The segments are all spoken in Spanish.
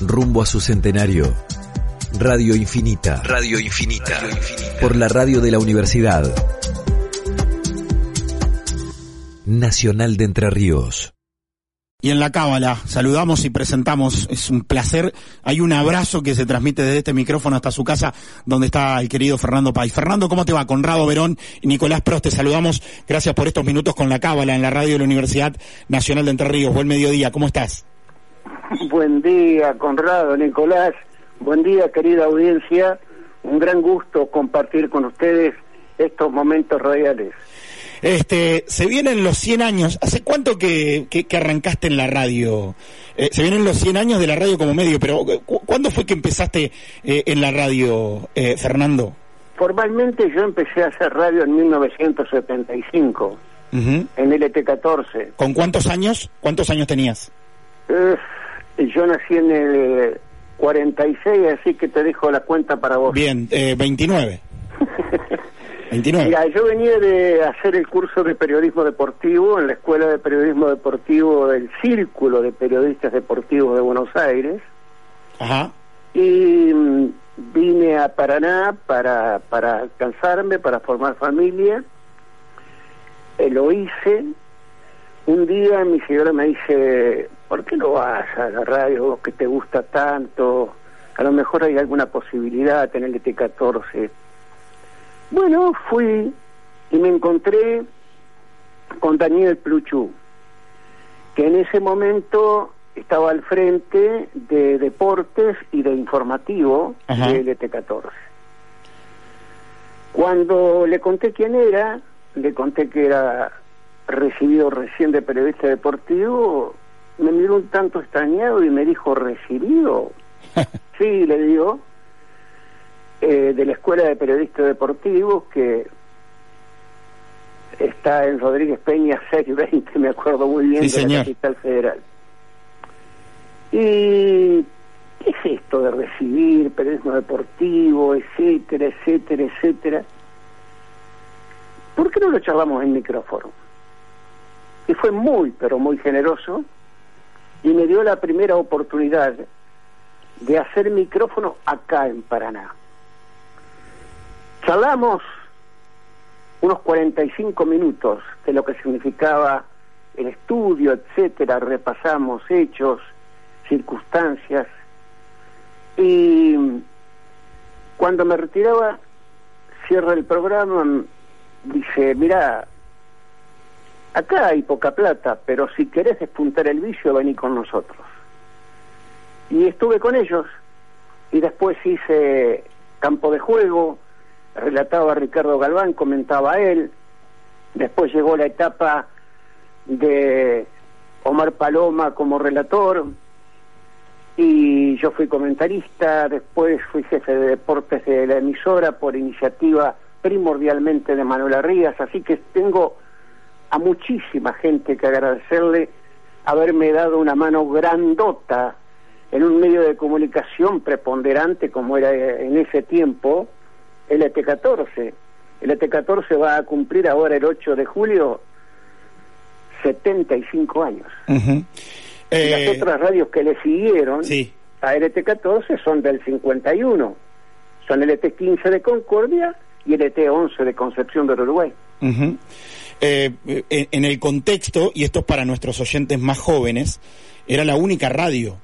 rumbo a su centenario. Radio Infinita. Radio Infinita. Por la radio de la Universidad Nacional de Entre Ríos. Y en la cábala saludamos y presentamos, es un placer. Hay un abrazo que se transmite desde este micrófono hasta su casa, donde está el querido Fernando Pais. Fernando, ¿cómo te va? Conrado Verón y Nicolás Prost, te saludamos. Gracias por estos minutos con la cábala en la radio de la Universidad Nacional de Entre Ríos. Buen mediodía, ¿cómo estás? Buen día, Conrado, Nicolás. Buen día, querida audiencia. Un gran gusto compartir con ustedes estos momentos radiales. Este, se vienen los 100 años. ¿Hace cuánto que, que, arrancaste en la radio? Eh, se vienen los 100 años de la radio como medio, pero ¿cuándo fue que empezaste eh, en la radio, eh, Fernando? Formalmente yo empecé a hacer radio en 1975, en LT14. ¿Con cuántos años? ¿Cuántos años tenías? Yo nací en el 46, así que te dejo la cuenta para vos. Bien, 29. Mira, yo venía de hacer el curso de periodismo deportivo en la Escuela de Periodismo Deportivo del Círculo de Periodistas Deportivos de Buenos Aires. Ajá. Y mm, vine a Paraná para, para cansarme, para formar familia. Eh, lo hice. Un día mi señora me dice, ¿por qué no vas a la radio que te gusta tanto? A lo mejor hay alguna posibilidad en el ET14 bueno, fui y me encontré con Daniel Pluchú, que en ese momento estaba al frente de deportes y de informativo de LT14. Cuando le conté quién era, le conté que era recibido recién de periodista deportivo, me miró un tanto extrañado y me dijo, ¿recibido? sí, le digo, eh, de la Escuela de Periodistas Deportivos que está en Rodríguez Peña 620, me acuerdo muy bien, de la capital federal. ¿Y qué es esto de recibir periodismo deportivo, etcétera, etcétera, etcétera? ¿Por qué no lo charlamos en micrófono? Y fue muy, pero muy generoso. Y me dio la primera oportunidad de hacer micrófono acá en Paraná. Charlamos unos 45 minutos de lo que significaba el estudio, etcétera, repasamos hechos, circunstancias. Y cuando me retiraba cierra el programa dice, mira, acá hay poca plata, pero si querés despuntar el vicio, vení con nosotros. Y estuve con ellos y después hice campo de juego, relataba Ricardo Galván, comentaba él, después llegó la etapa de Omar Paloma como relator y yo fui comentarista, después fui jefe de deportes de la emisora por iniciativa primordialmente de Manuel Arrías, así que tengo a muchísima gente que agradecerle haberme dado una mano grandota en un medio de comunicación preponderante como era en ese tiempo, el ET14. El ET14 va a cumplir ahora el 8 de julio 75 años. y las eh, otras radios que le siguieron a el ET14 son del 51. Son el ET15 de Concordia y el ET11 de Concepción del Uruguay. Eh, en el contexto, y esto es para nuestros oyentes más jóvenes, era la única radio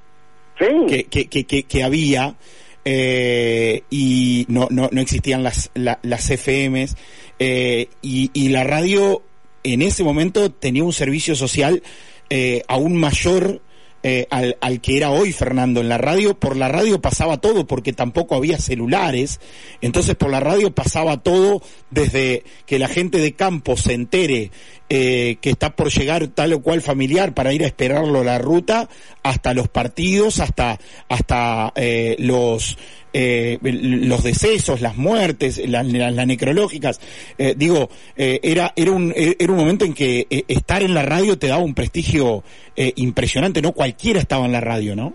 que, que, que, que había eh, y no, no, no, existían las, las FMs eh, y, y, la radio en ese momento tenía un servicio social eh, aún mayor eh, al, al, que era hoy Fernando. En la radio, por la radio pasaba todo porque tampoco había celulares, entonces por la radio pasaba todo desde que la gente de campo se entere eh, que está por llegar tal o cual familiar para ir a esperarlo la ruta, hasta los partidos, hasta, hasta eh, los eh, los decesos, las muertes, las, necrológicas. Eh, digo, eh, era, era, un, era un momento en que estar en la radio te daba un prestigio impresionante, no cualquiera estaba en la radio, ¿no?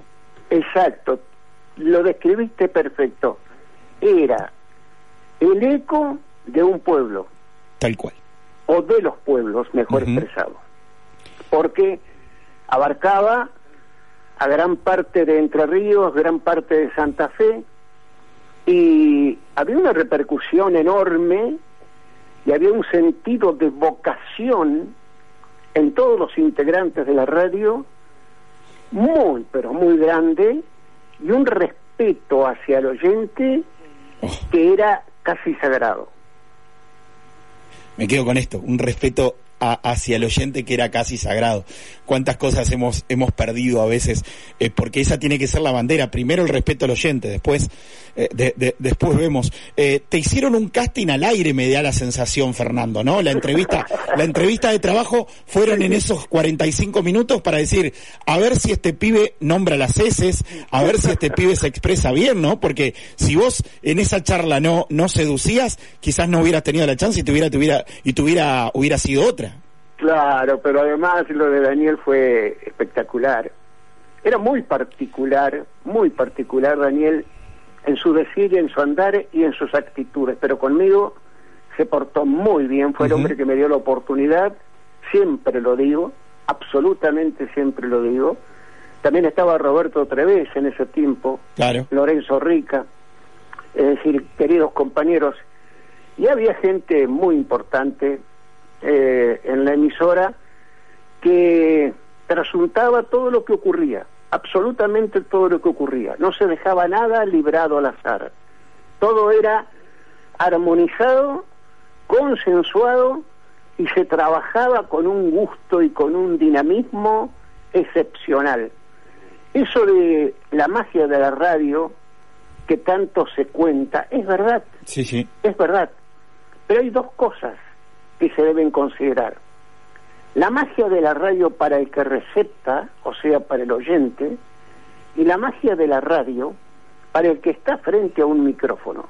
Exacto, lo describiste perfecto. Era el eco de un pueblo. Tal cual. O de los pueblos, mejor expresado. Porque abarcaba a gran parte de Entre Ríos, gran parte de Santa Fe, y había una repercusión enorme y había un sentido de vocación en todos los integrantes de la radio muy, pero muy grande y un respeto hacia el oyente que era casi sagrado. Me quedo con esto, un respeto hacia el oyente que era casi sagrado. Cuántas cosas hemos, hemos perdido a veces, eh, porque esa tiene que ser la bandera. Primero el respeto al oyente, después, eh, después vemos. Eh, te hicieron un casting al aire, me da la sensación, Fernando, ¿no? La entrevista, la entrevista de trabajo fueron en esos 45 minutos para decir, a ver si este pibe nombra las heces, a ver si este pibe se expresa bien, ¿no? Porque si vos en esa charla no, no seducías, quizás no hubieras tenido la chance y tuviera, tuviera, y hubiera sido otra. Claro, pero además lo de Daniel fue espectacular. Era muy particular, muy particular Daniel en su decir, en su andar y en sus actitudes, pero conmigo se portó muy bien, fue el hombre que me dio la oportunidad, siempre lo digo, absolutamente siempre lo digo. También estaba Roberto Treves en ese tiempo, claro. Lorenzo Rica, es decir, queridos compañeros, y había gente muy importante, eh, emisora que trasuntaba todo lo que ocurría, absolutamente todo lo que ocurría. No se dejaba nada librado al azar. Todo era armonizado, consensuado y se trabajaba con un gusto y con un dinamismo excepcional. Eso de la magia de la radio que tanto se cuenta, es verdad. Sí, sí. Es verdad. Pero hay dos cosas que se deben considerar. La magia de la radio para el que recepta, o sea, para el oyente, y la magia de la radio para el que está frente a un micrófono.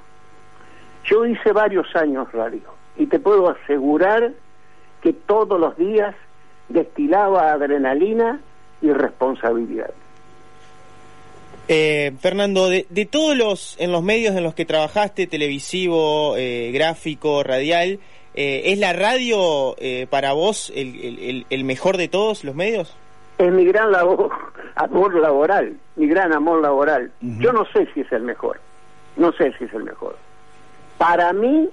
Yo hice varios años radio y te puedo asegurar que todos los días destilaba adrenalina y responsabilidad. Eh, Fernando, de, todos los en los medios en los que trabajaste, televisivo, eh, gráfico, radial, eh, ¿Es la radio eh, para vos el, el, mejor de todos los medios? Es mi gran labor, amor laboral, mi gran amor laboral. Yo no sé si es el mejor, no sé si es el mejor. Para mí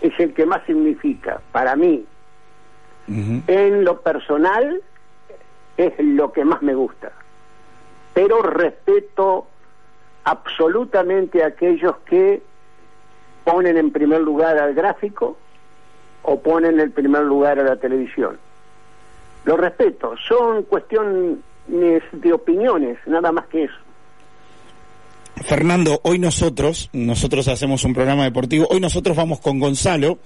es el que más significa, para mí. En lo personal es lo que más me gusta. Pero respeto absolutamente a aquellos que ponen en primer lugar al gráfico, o ponen el primer lugar a la televisión. Lo respeto, son cuestiones de opiniones, nada más que eso. Fernando, hoy nosotros, nosotros hacemos un programa deportivo, hoy nosotros vamos con Gonzalo,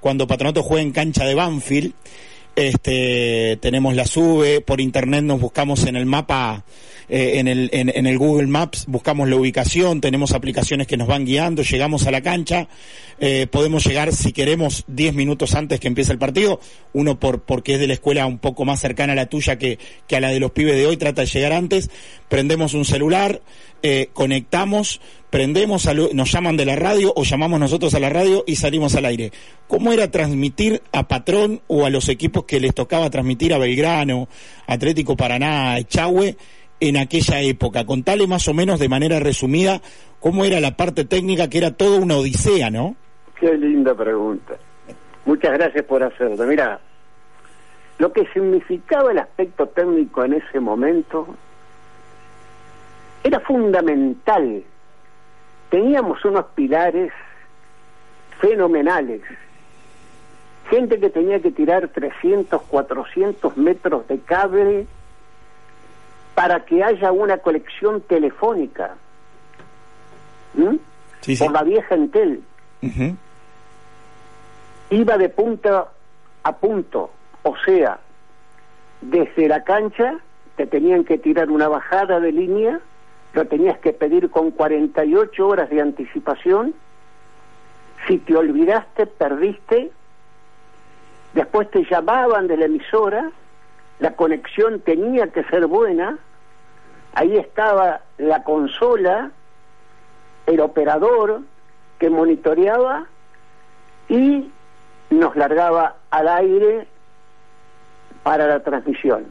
cuando Patronato juega en cancha de Banfield, este, tenemos la sube, por internet nos buscamos en el mapa eh, en, el, en, el Google Maps buscamos la ubicación, tenemos aplicaciones que nos van guiando, llegamos a la cancha, eh, podemos llegar si queremos 10 minutos antes que empiece el partido, uno por, porque es de la escuela un poco más cercana a la tuya que, que a la de los pibes de hoy, trata de llegar antes, prendemos un celular, eh, conectamos, prendemos, nos llaman de la radio o llamamos nosotros a la radio y salimos al aire. ¿Cómo era transmitir a Patrón o a los equipos que les tocaba transmitir a Belgrano, Atlético Paraná, Echagüe? En aquella época? Contale más o menos de manera resumida cómo era la parte técnica, que era toda una odisea, ¿no? Qué linda pregunta. Muchas gracias por hacerlo. Mira, lo que significaba el aspecto técnico en ese momento era fundamental. Teníamos unos pilares fenomenales. Gente que tenía que tirar 300, 400 metros de cable para que haya una colección telefónica por la vieja Entel. Iba de punta a punto, o sea, desde la cancha te tenían que tirar una bajada de línea, lo tenías que pedir con 48 horas de anticipación, si te olvidaste, perdiste, después te llamaban de la emisora, la conexión tenía que ser buena, ahí estaba la consola, el operador que monitoreaba y nos largaba al aire para la transmisión.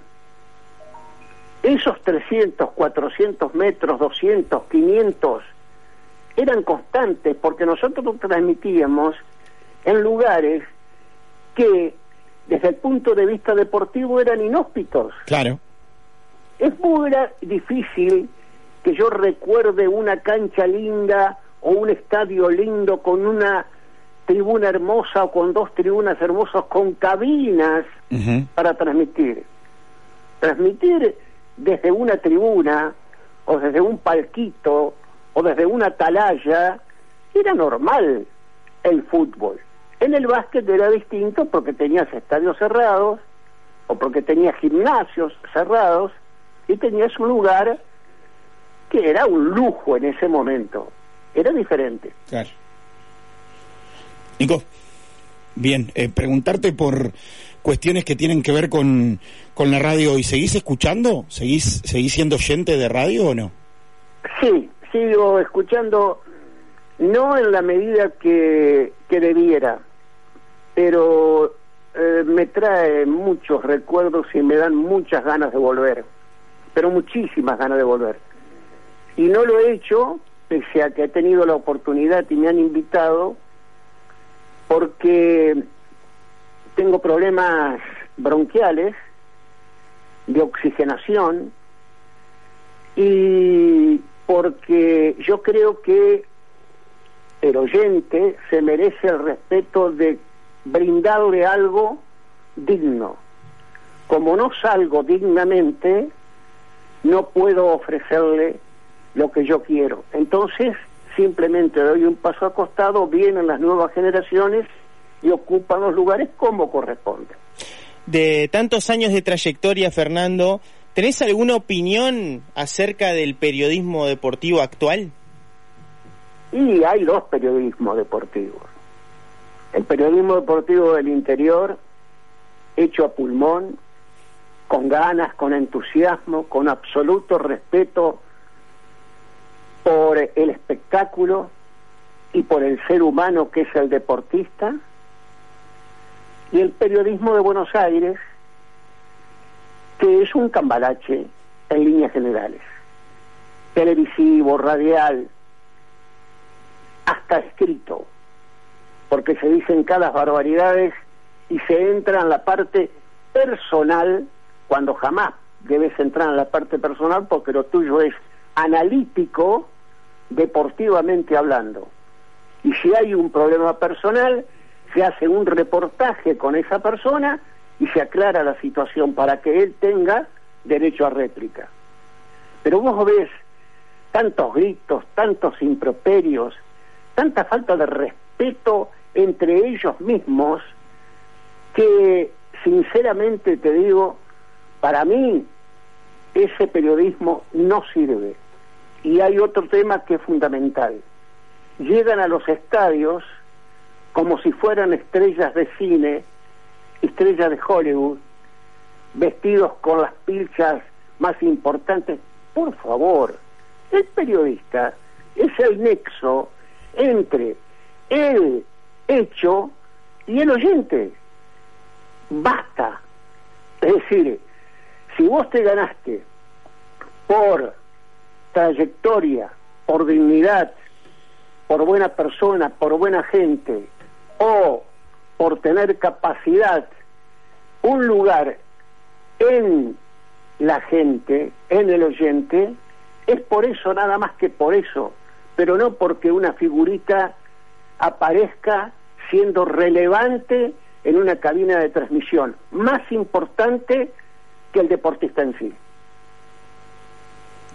esos 300, 400 metros, 200, 500, eran constantes porque nosotros transmitíamos en lugares que desde el punto de vista deportivo eran inhóspitos. Claro. Es muy difícil que yo recuerde una cancha linda o un estadio lindo con una tribuna hermosa o con dos tribunas hermosas con cabinas para transmitir. Transmitir desde una tribuna o desde un palquito o desde una atalaya era normal el fútbol. En el básquet era distinto porque tenías estadios cerrados o porque tenías gimnasios cerrados y tenías un lugar que era un lujo en ese momento. Era diferente. Claro. Nico, bien, eh, preguntarte por cuestiones que tienen que ver con, con la radio. ¿Y seguís escuchando? ¿Seguís, ¿Seguís siendo oyente de radio o no? Sí, sigo escuchando, no en la medida que, que debiera pero eh, me trae muchos recuerdos y me dan muchas ganas de volver, pero muchísimas ganas de volver. Y no lo he hecho, pese a que he tenido la oportunidad y me han invitado, porque tengo problemas bronquiales, de oxigenación, y porque yo creo que el oyente se merece el respeto de brindarle algo digno. Como no salgo dignamente, no puedo ofrecerle lo que yo quiero. Entonces, simplemente doy un paso al costado, vienen las nuevas generaciones y ocupan los lugares como corresponde. De tantos años de trayectoria, Fernando, ¿tenés alguna opinión acerca del periodismo deportivo actual? Y hay dos periodismos deportivos. El periodismo deportivo del interior, hecho a pulmón, con ganas, con entusiasmo, con absoluto respeto por el espectáculo y por el ser humano que es el deportista, y el periodismo de Buenos Aires, que es un cambalache en líneas generales, televisivo, radial, hasta escrito porque se dicen cada barbaridades y se entra en la parte personal cuando jamás debes entrar en la parte personal porque lo tuyo es analítico deportivamente hablando. Y si hay un problema personal, se hace un reportaje con esa persona y se aclara la situación para que él tenga derecho a réplica. Pero vos ves tantos gritos, tantos improperios, tanta falta de respeto entre ellos mismos que sinceramente te digo, para mí ese periodismo no sirve. Y hay otro tema que es fundamental. Llegan a los estadios como si fueran estrellas de cine, estrellas de Hollywood, vestidos con las pilchas más importantes. Por favor, el periodista es el nexo entre el hecho y el oyente. Basta. Es decir, si vos te ganaste por trayectoria, por dignidad, por buena persona, por buena gente, o por tener capacidad, un lugar en la gente, en el oyente, es por eso, nada más que por eso, pero no porque una figurita aparezca siendo relevante en una cabina de transmisión, más importante que el deportista en sí.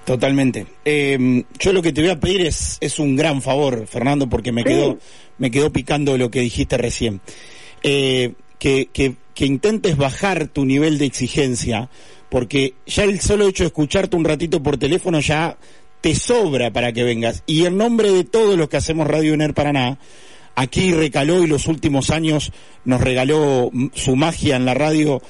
Totalmente. Em, yo lo que te voy a pedir es, es un gran favor, Fernando, porque me quedó me quedó picando lo que dijiste recién. Eh, que, que, que intentes bajar tu nivel de exigencia, porque ya el solo hecho de escucharte un ratito por teléfono ya te sobra para que vengas. Y en nombre de todos los que hacemos Radio UNER Paraná, aquí recaló y los últimos años nos regaló su magia en la radio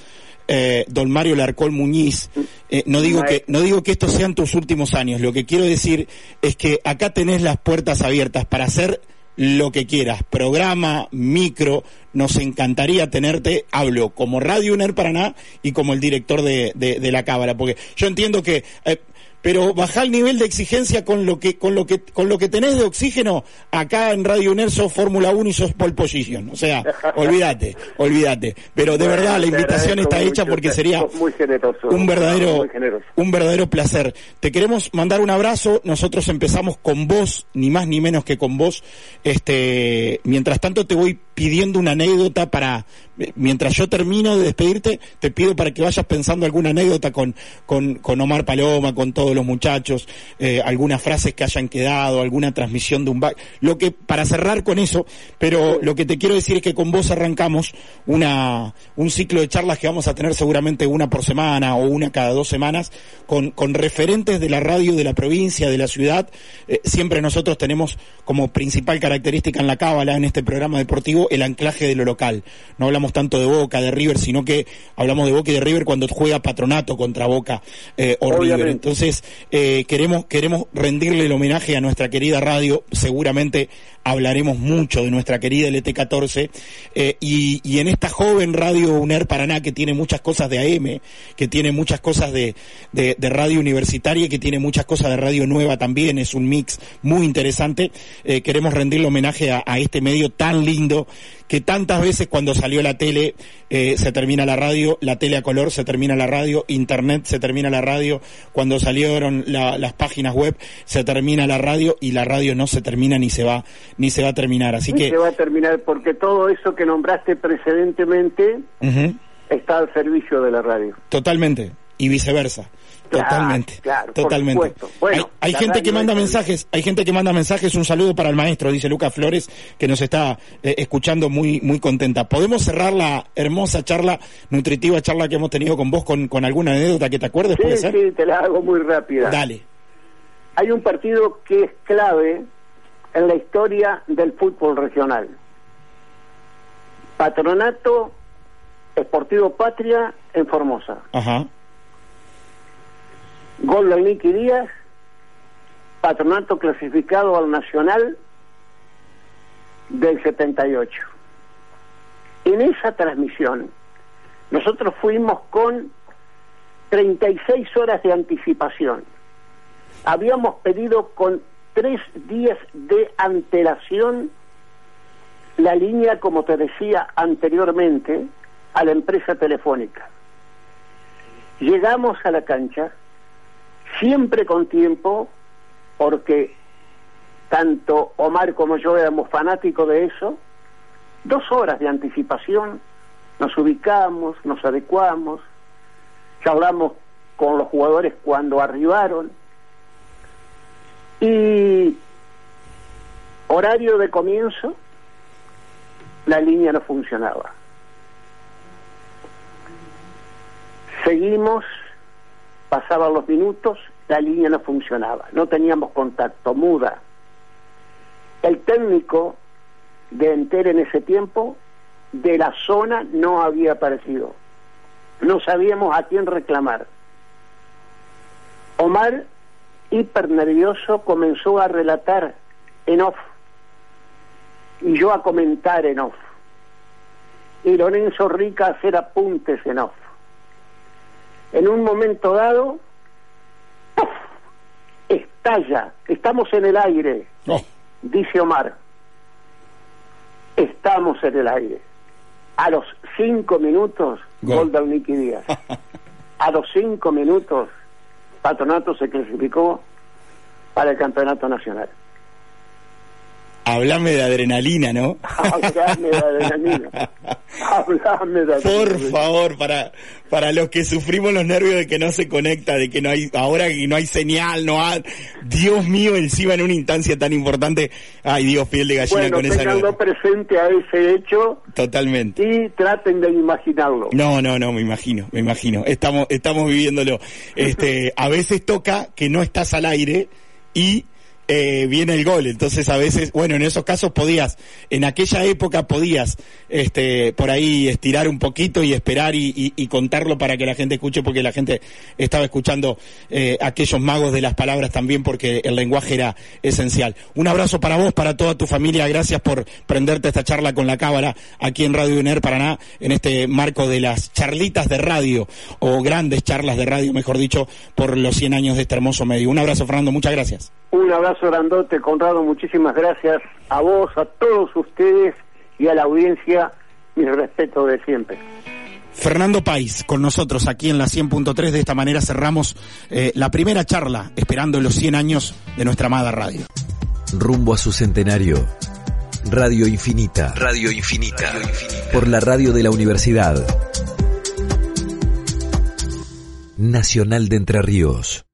eh, don Mario Larcol Muñiz. Eh, no digo que no digo que estos sean tus últimos años. Lo que quiero decir es que acá tenés las puertas abiertas para hacer lo que quieras, programa, micro, nos encantaría tenerte, hablo como Radio UNER Paraná y como el director de, de, la Cámara, porque yo entiendo que... Eh, pero baja el nivel de exigencia con lo que con lo que con lo que tenés de oxígeno acá en Radio UNER sos Fórmula 1 y sos pole position, o sea, olvídate, olvídate, pero de verdad la invitación está hecha porque sería un verdadero un verdadero placer. Te queremos mandar un abrazo, nosotros empezamos con vos, ni más ni menos que con vos. Este, mientras tanto te voy pidiendo una anécdota para mientras yo termino de despedirte, te pido para que vayas pensando alguna anécdota con, con, con Omar Paloma, con todos los muchachos, eh, algunas frases que hayan quedado, alguna transmisión de un back, lo que, para cerrar con eso, pero lo que te quiero decir es que con vos arrancamos una, un ciclo de charlas que vamos a tener seguramente una por semana o una cada dos semanas, con, con referentes de la radio de la provincia, de la ciudad, eh, siempre nosotros tenemos como principal característica en la cábala, en este programa deportivo, el anclaje de lo local. No hablamos tanto de Boca, de River, sino que hablamos de Boca y de River cuando juega Patronato contra Boca eh, o River. Entonces, eh, queremos, queremos rendirle el homenaje a nuestra querida radio, seguramente hablaremos mucho de nuestra querida LT14, eh, y, y, en esta joven radio UNER Paraná que tiene muchas cosas de AM, que tiene muchas cosas de, de, de radio universitaria y que tiene muchas cosas de radio nueva también, es un mix muy interesante, queremos rendirle homenaje a, a este medio tan lindo que tantas veces cuando salió la tele eh, se termina la radio, la tele a color se termina la radio, internet se termina la radio, cuando salieron las páginas web se termina la radio y la radio no se termina ni se va ni se va a terminar. Así ni que se va a terminar porque todo eso que nombraste precedentemente está al servicio de la radio. Totalmente y viceversa. Totalmente, totalmente. hay, gente que manda mensajes, hay gente que manda mensajes, un saludo para el maestro, dice Lucas Flores, que nos está eh, escuchando muy, muy contenta. ¿Podemos cerrar la hermosa charla, nutritiva charla que hemos tenido con vos con, con alguna anécdota que te acuerdes? Sí, sí, te la hago muy rápida. Dale. Hay un partido que es clave en la historia del fútbol regional. Patronato Esportivo Patria en Formosa. Ajá Gol de Nicky Díaz, patronato clasificado al Nacional del 78. En esa transmisión, nosotros fuimos con 36 horas de anticipación. Habíamos pedido con tres días de antelación la línea, como te decía anteriormente, a la empresa telefónica. Llegamos a la cancha, siempre con tiempo, porque tanto Omar como yo éramos fanáticos de eso, dos horas de anticipación, nos ubicamos, nos adecuamos, hablamos con los jugadores cuando arribaron y horario de comienzo, la línea no funcionaba. Seguimos pasaban los minutos, la línea no funcionaba, no teníamos contacto, muda. El técnico de Enter en ese tiempo de la zona no había aparecido. No sabíamos a quién reclamar. Omar, hiper nervioso, comenzó a relatar en off y yo a comentar en off. Y Lorenzo Rica a hacer apuntes en off en un momento dado, estalla, estamos en el aire, dice Omar, estamos en el aire. A los cinco minutos, gol, de Nicky Díaz. A los cinco minutos, Patronato se clasificó para el campeonato nacional. Hablame de adrenalina, ¿no? Hablame de adrenalina. Hablame de adrenalina. Por favor, para, para los que sufrimos los nervios de que no se conecta, de que no hay, ahora que no hay señal, no hay, Dios mío, encima en una instancia tan importante, ay Dios, piel de gallina con esa no presente a ese hecho. Totalmente. Y traten de imaginarlo. No, no, no, me imagino, me imagino. Estamos, estamos viviéndolo. Este, a veces toca que no estás al aire y eh, viene el gol. Entonces a veces, bueno, en esos casos podías, en aquella época podías, este, por ahí estirar un poquito y esperar y, contarlo para que la gente escuche, porque la gente estaba escuchando eh, aquellos magos de las palabras también, porque el lenguaje era esencial. Un abrazo para vos, para toda tu familia. Gracias por prenderte esta charla con la cámara aquí en Radio UNER Paraná, en este marco de las charlitas de radio, o grandes charlas de radio, mejor dicho, por los 100 años de este hermoso medio. Un abrazo, Fernando. Muchas gracias. Un abrazo grandote, Conrado. Muchísimas gracias a vos, a todos ustedes y a la audiencia. Mi respeto de siempre. Fernando País con nosotros aquí en la 100.3. De esta manera cerramos eh, la primera charla esperando los 100 años de nuestra amada radio. Rumbo a su centenario. Radio Infinita. Radio Infinita. Por la radio de la Universidad Nacional de Entre Ríos.